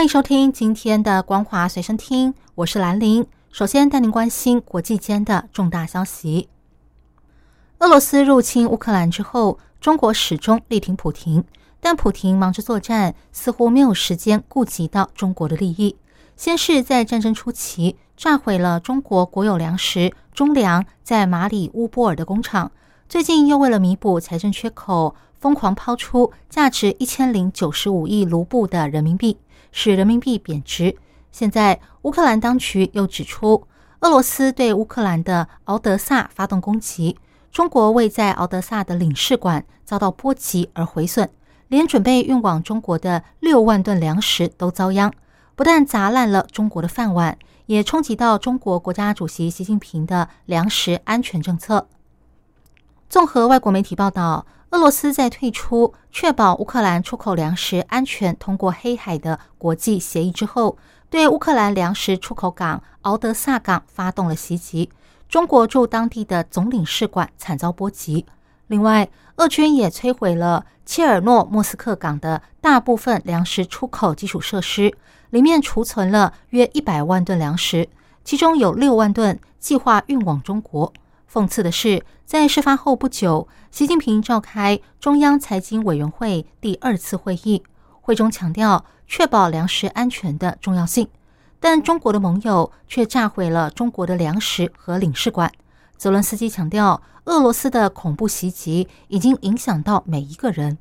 欢迎收听今天的《光华随身听》，我是兰玲。首先带您关心国际间的重大消息。俄罗斯入侵乌克兰之后，中国始终力挺普廷，但普廷忙着作战，似乎没有时间顾及到中国的利益。先是在战争初期炸毁了中国国有粮食中粮在马里乌波尔的工厂，最近又为了弥补财政缺口，疯狂抛出价值一千零九十五亿卢布的人民币，使人民币贬值。现在乌克兰当局又指出，俄罗斯对乌克兰的敖德萨发动攻击。中国为在敖德萨的领事馆遭到波及而毁损，连准备运往中国的六万吨粮食都遭殃，不但砸烂了中国的饭碗，也冲击到中国国家主席习近平的粮食安全政策。综合外国媒体报道，俄罗斯在退出确保乌克兰出口粮食安全通过黑海的国际协议之后，对乌克兰粮食出口港敖德萨港发动了袭击。中国驻当地的总领事馆惨遭波及。另外，俄军也摧毁了切尔诺莫斯克港的大部分粮食出口基础设施，里面储存了约一百万吨粮食，其中有六万吨计划运往中国。讽刺的是，在事发后不久，习近平召开中央财经委员会第二次会议，会中强调确保粮食安全的重要性。但中国的盟友却炸毁了中国的粮食和领事馆。泽伦斯基强调，俄罗斯的恐怖袭击已经影响到每一个人。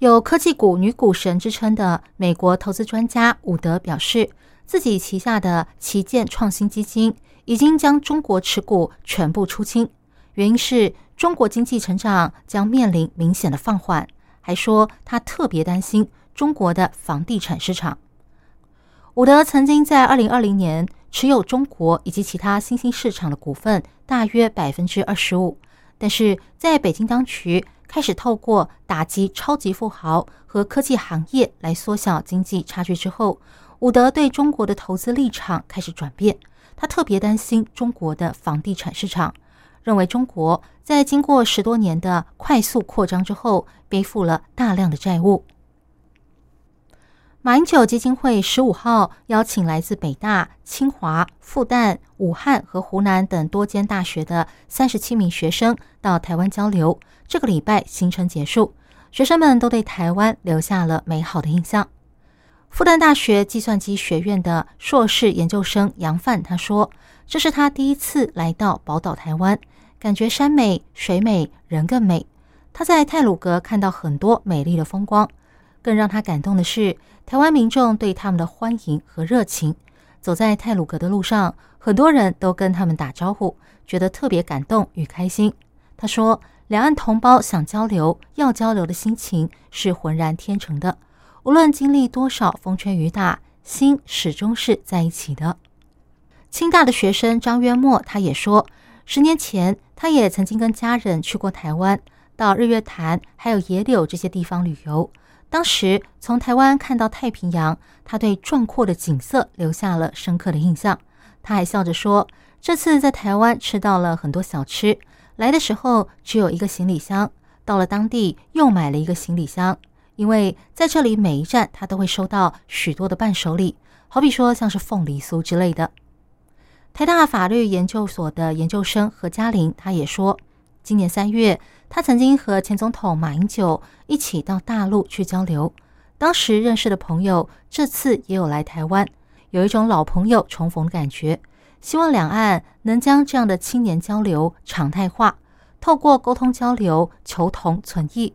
有科技股女股神之称的美国投资专家伍德表示，自己旗下的旗舰创新基金已经将中国持股全部出清，原因是中国经济成长将面临明显的放缓。还说他特别担心中国的房地产市场。伍德曾经在二零二零年持有中国以及其他新兴市场的股份大约百分之二十五，但是在北京当局开始透过打击超级富豪和科技行业来缩小经济差距之后，伍德对中国的投资立场开始转变。他特别担心中国的房地产市场，认为中国在经过十多年的快速扩张之后，背负了大量的债务。马英九基金会十五号邀请来自北大、清华、复旦、武汉和湖南等多间大学的三十七名学生到台湾交流。这个礼拜行程结束，学生们都对台湾留下了美好的印象。复旦大学计算机学院的硕士研究生杨范他说：“这是他第一次来到宝岛台湾，感觉山美、水美、人更美。他在泰鲁阁看到很多美丽的风光。”更让他感动的是，台湾民众对他们的欢迎和热情。走在泰鲁阁的路上，很多人都跟他们打招呼，觉得特别感动与开心。他说：“两岸同胞想交流、要交流的心情是浑然天成的，无论经历多少风吹雨打，心始终是在一起的。”清大的学生张渊墨他也说，十年前他也曾经跟家人去过台湾，到日月潭还有野柳这些地方旅游。当时从台湾看到太平洋，他对壮阔的景色留下了深刻的印象。他还笑着说：“这次在台湾吃到了很多小吃，来的时候只有一个行李箱，到了当地又买了一个行李箱，因为在这里每一站他都会收到许多的伴手礼，好比说像是凤梨酥之类的。”台大法律研究所的研究生何嘉玲他也说。今年三月，他曾经和前总统马英九一起到大陆去交流。当时认识的朋友，这次也有来台湾，有一种老朋友重逢的感觉。希望两岸能将这样的青年交流常态化，透过沟通交流，求同存异，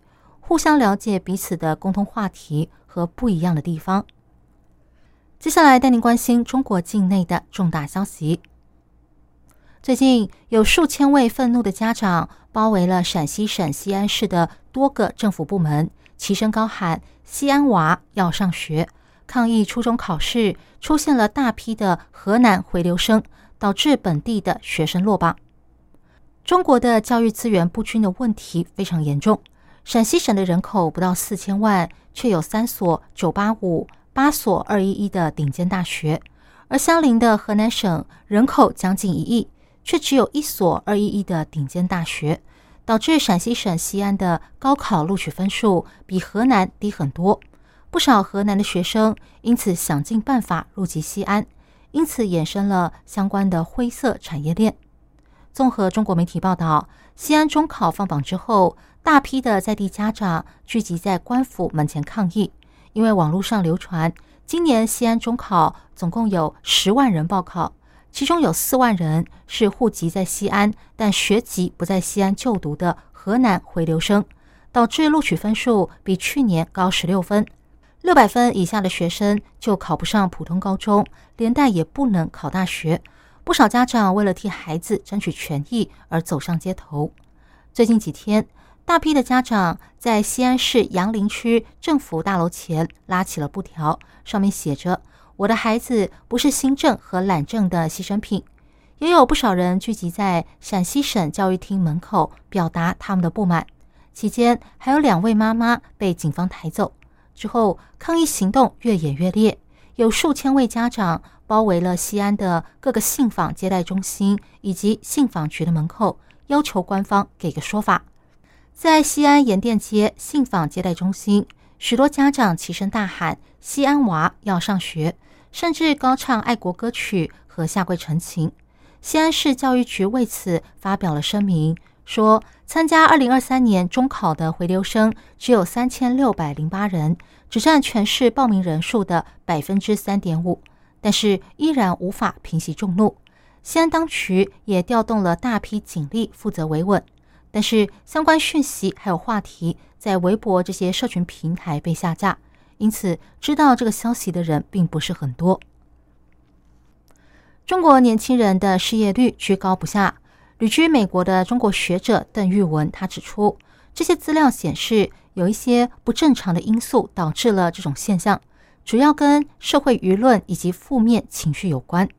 互相了解彼此的共同话题和不一样的地方。接下来带您关心中国境内的重大消息。最近有数千位愤怒的家长包围了陕西省西安市的多个政府部门，齐声高喊“西安娃要上学”，抗议初中考试出现了大批的河南回流生，导致本地的学生落榜。中国的教育资源不均的问题非常严重。陕西省的人口不到四千万，却有三所九八五、八所二一一的顶尖大学；而相邻的河南省人口将近一亿，却只有一所二一一的顶尖大学。导致陕西省西安的高考录取分数比河南低很多，不少河南的学生因此想尽办法入籍西安，因此衍生了相关的灰色产业链。综合中国媒体报道，西安中考放榜之后，大批的在地家长聚集在官府门前抗议，因为网络上流传今年西安中考总共有十万人报考。其中有四万人是户籍在西安，但学籍不在西安就读的河南回流生，导致录取分数比去年高十六分。六百分以下的学生就考不上普通高中，连带也不能考大学。不少家长为了替孩子争取权益而走上街头。最近几天，大批的家长在西安市杨凌区政府大楼前拉起了布条，上面写着。我的孩子不是新政和懒政的牺牲品，也有不少人聚集在陕西省教育厅门口表达他们的不满。期间还有两位妈妈被警方抬走。之后抗议行动越演越烈，有数千位家长包围了西安的各个信访接待中心以及信访局的门口，要求官方给个说法。在西安盐店街信访接待中心，许多家长齐声大喊：“西安娃要上学！”甚至高唱爱国歌曲和下跪陈情。西安市教育局为此发表了声明，说参加二零二三年中考的回流生只有三千六百零八人，只占全市报名人数的百分之三点五，但是依然无法平息众怒。西安当局也调动了大批警力负责维稳，但是相关讯息还有话题在微博这些社群平台被下架。因此，知道这个消息的人并不是很多。中国年轻人的失业率居高不下。旅居美国的中国学者邓玉文他指出，这些资料显示有一些不正常的因素导致了这种现象，主要跟社会舆论以及负面情绪有关。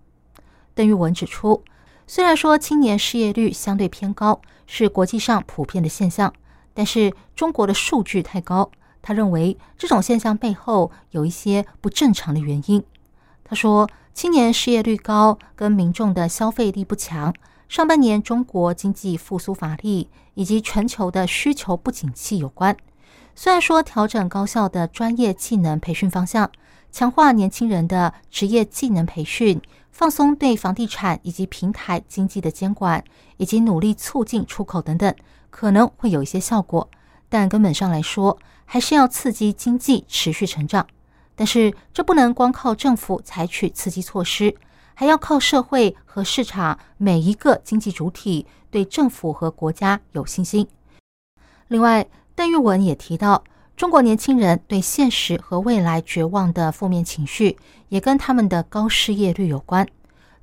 邓玉文指出，虽然说青年失业率相对偏高是国际上普遍的现象，但是中国的数据太高。他认为这种现象背后有一些不正常的原因。他说，青年失业率高跟民众的消费力不强、上半年中国经济复苏乏力以及全球的需求不景气有关。虽然说调整高校的专业技能培训方向，强化年轻人的职业技能培训，放松对房地产以及平台经济的监管，以及努力促进出口等等，可能会有一些效果。但根本上来说，还是要刺激经济持续成长。但是这不能光靠政府采取刺激措施，还要靠社会和市场每一个经济主体对政府和国家有信心。另外，邓玉文也提到，中国年轻人对现实和未来绝望的负面情绪，也跟他们的高失业率有关。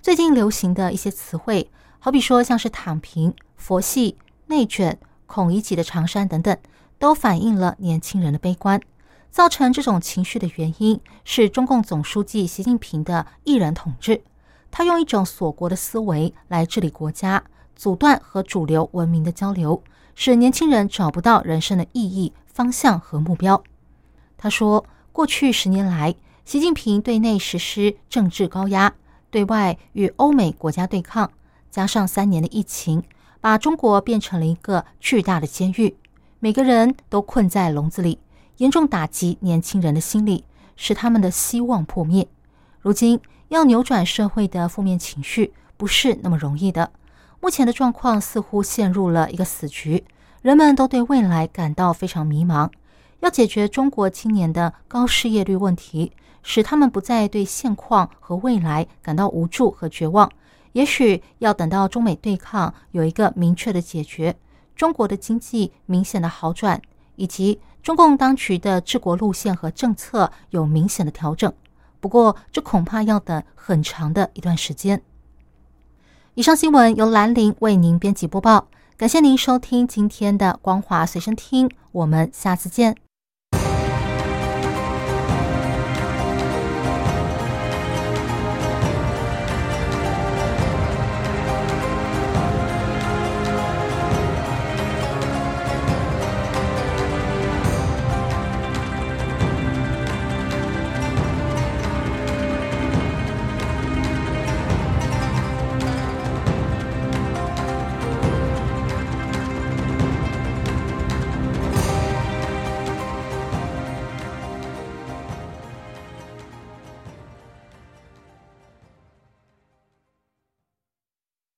最近流行的一些词汇，好比说像是躺平、佛系、内卷、孔乙己的长衫等等。都反映了年轻人的悲观，造成这种情绪的原因是中共总书记习近平的一人统治。他用一种锁国的思维来治理国家，阻断和主流文明的交流，使年轻人找不到人生的意义、方向和目标。他说，过去十年来，习近平对内实施政治高压，对外与欧美国家对抗，加上三年的疫情，把中国变成了一个巨大的监狱。每个人都困在笼子里，严重打击年轻人的心理，使他们的希望破灭。如今要扭转社会的负面情绪，不是那么容易的。目前的状况似乎陷入了一个死局，人们都对未来感到非常迷茫。要解决中国青年的高失业率问题，使他们不再对现况和未来感到无助和绝望，也许要等到中美对抗有一个明确的解决。中国的经济明显的好转，以及中共当局的治国路线和政策有明显的调整，不过这恐怕要等很长的一段时间。以上新闻由兰陵为您编辑播报，感谢您收听今天的光华随身听，我们下次见。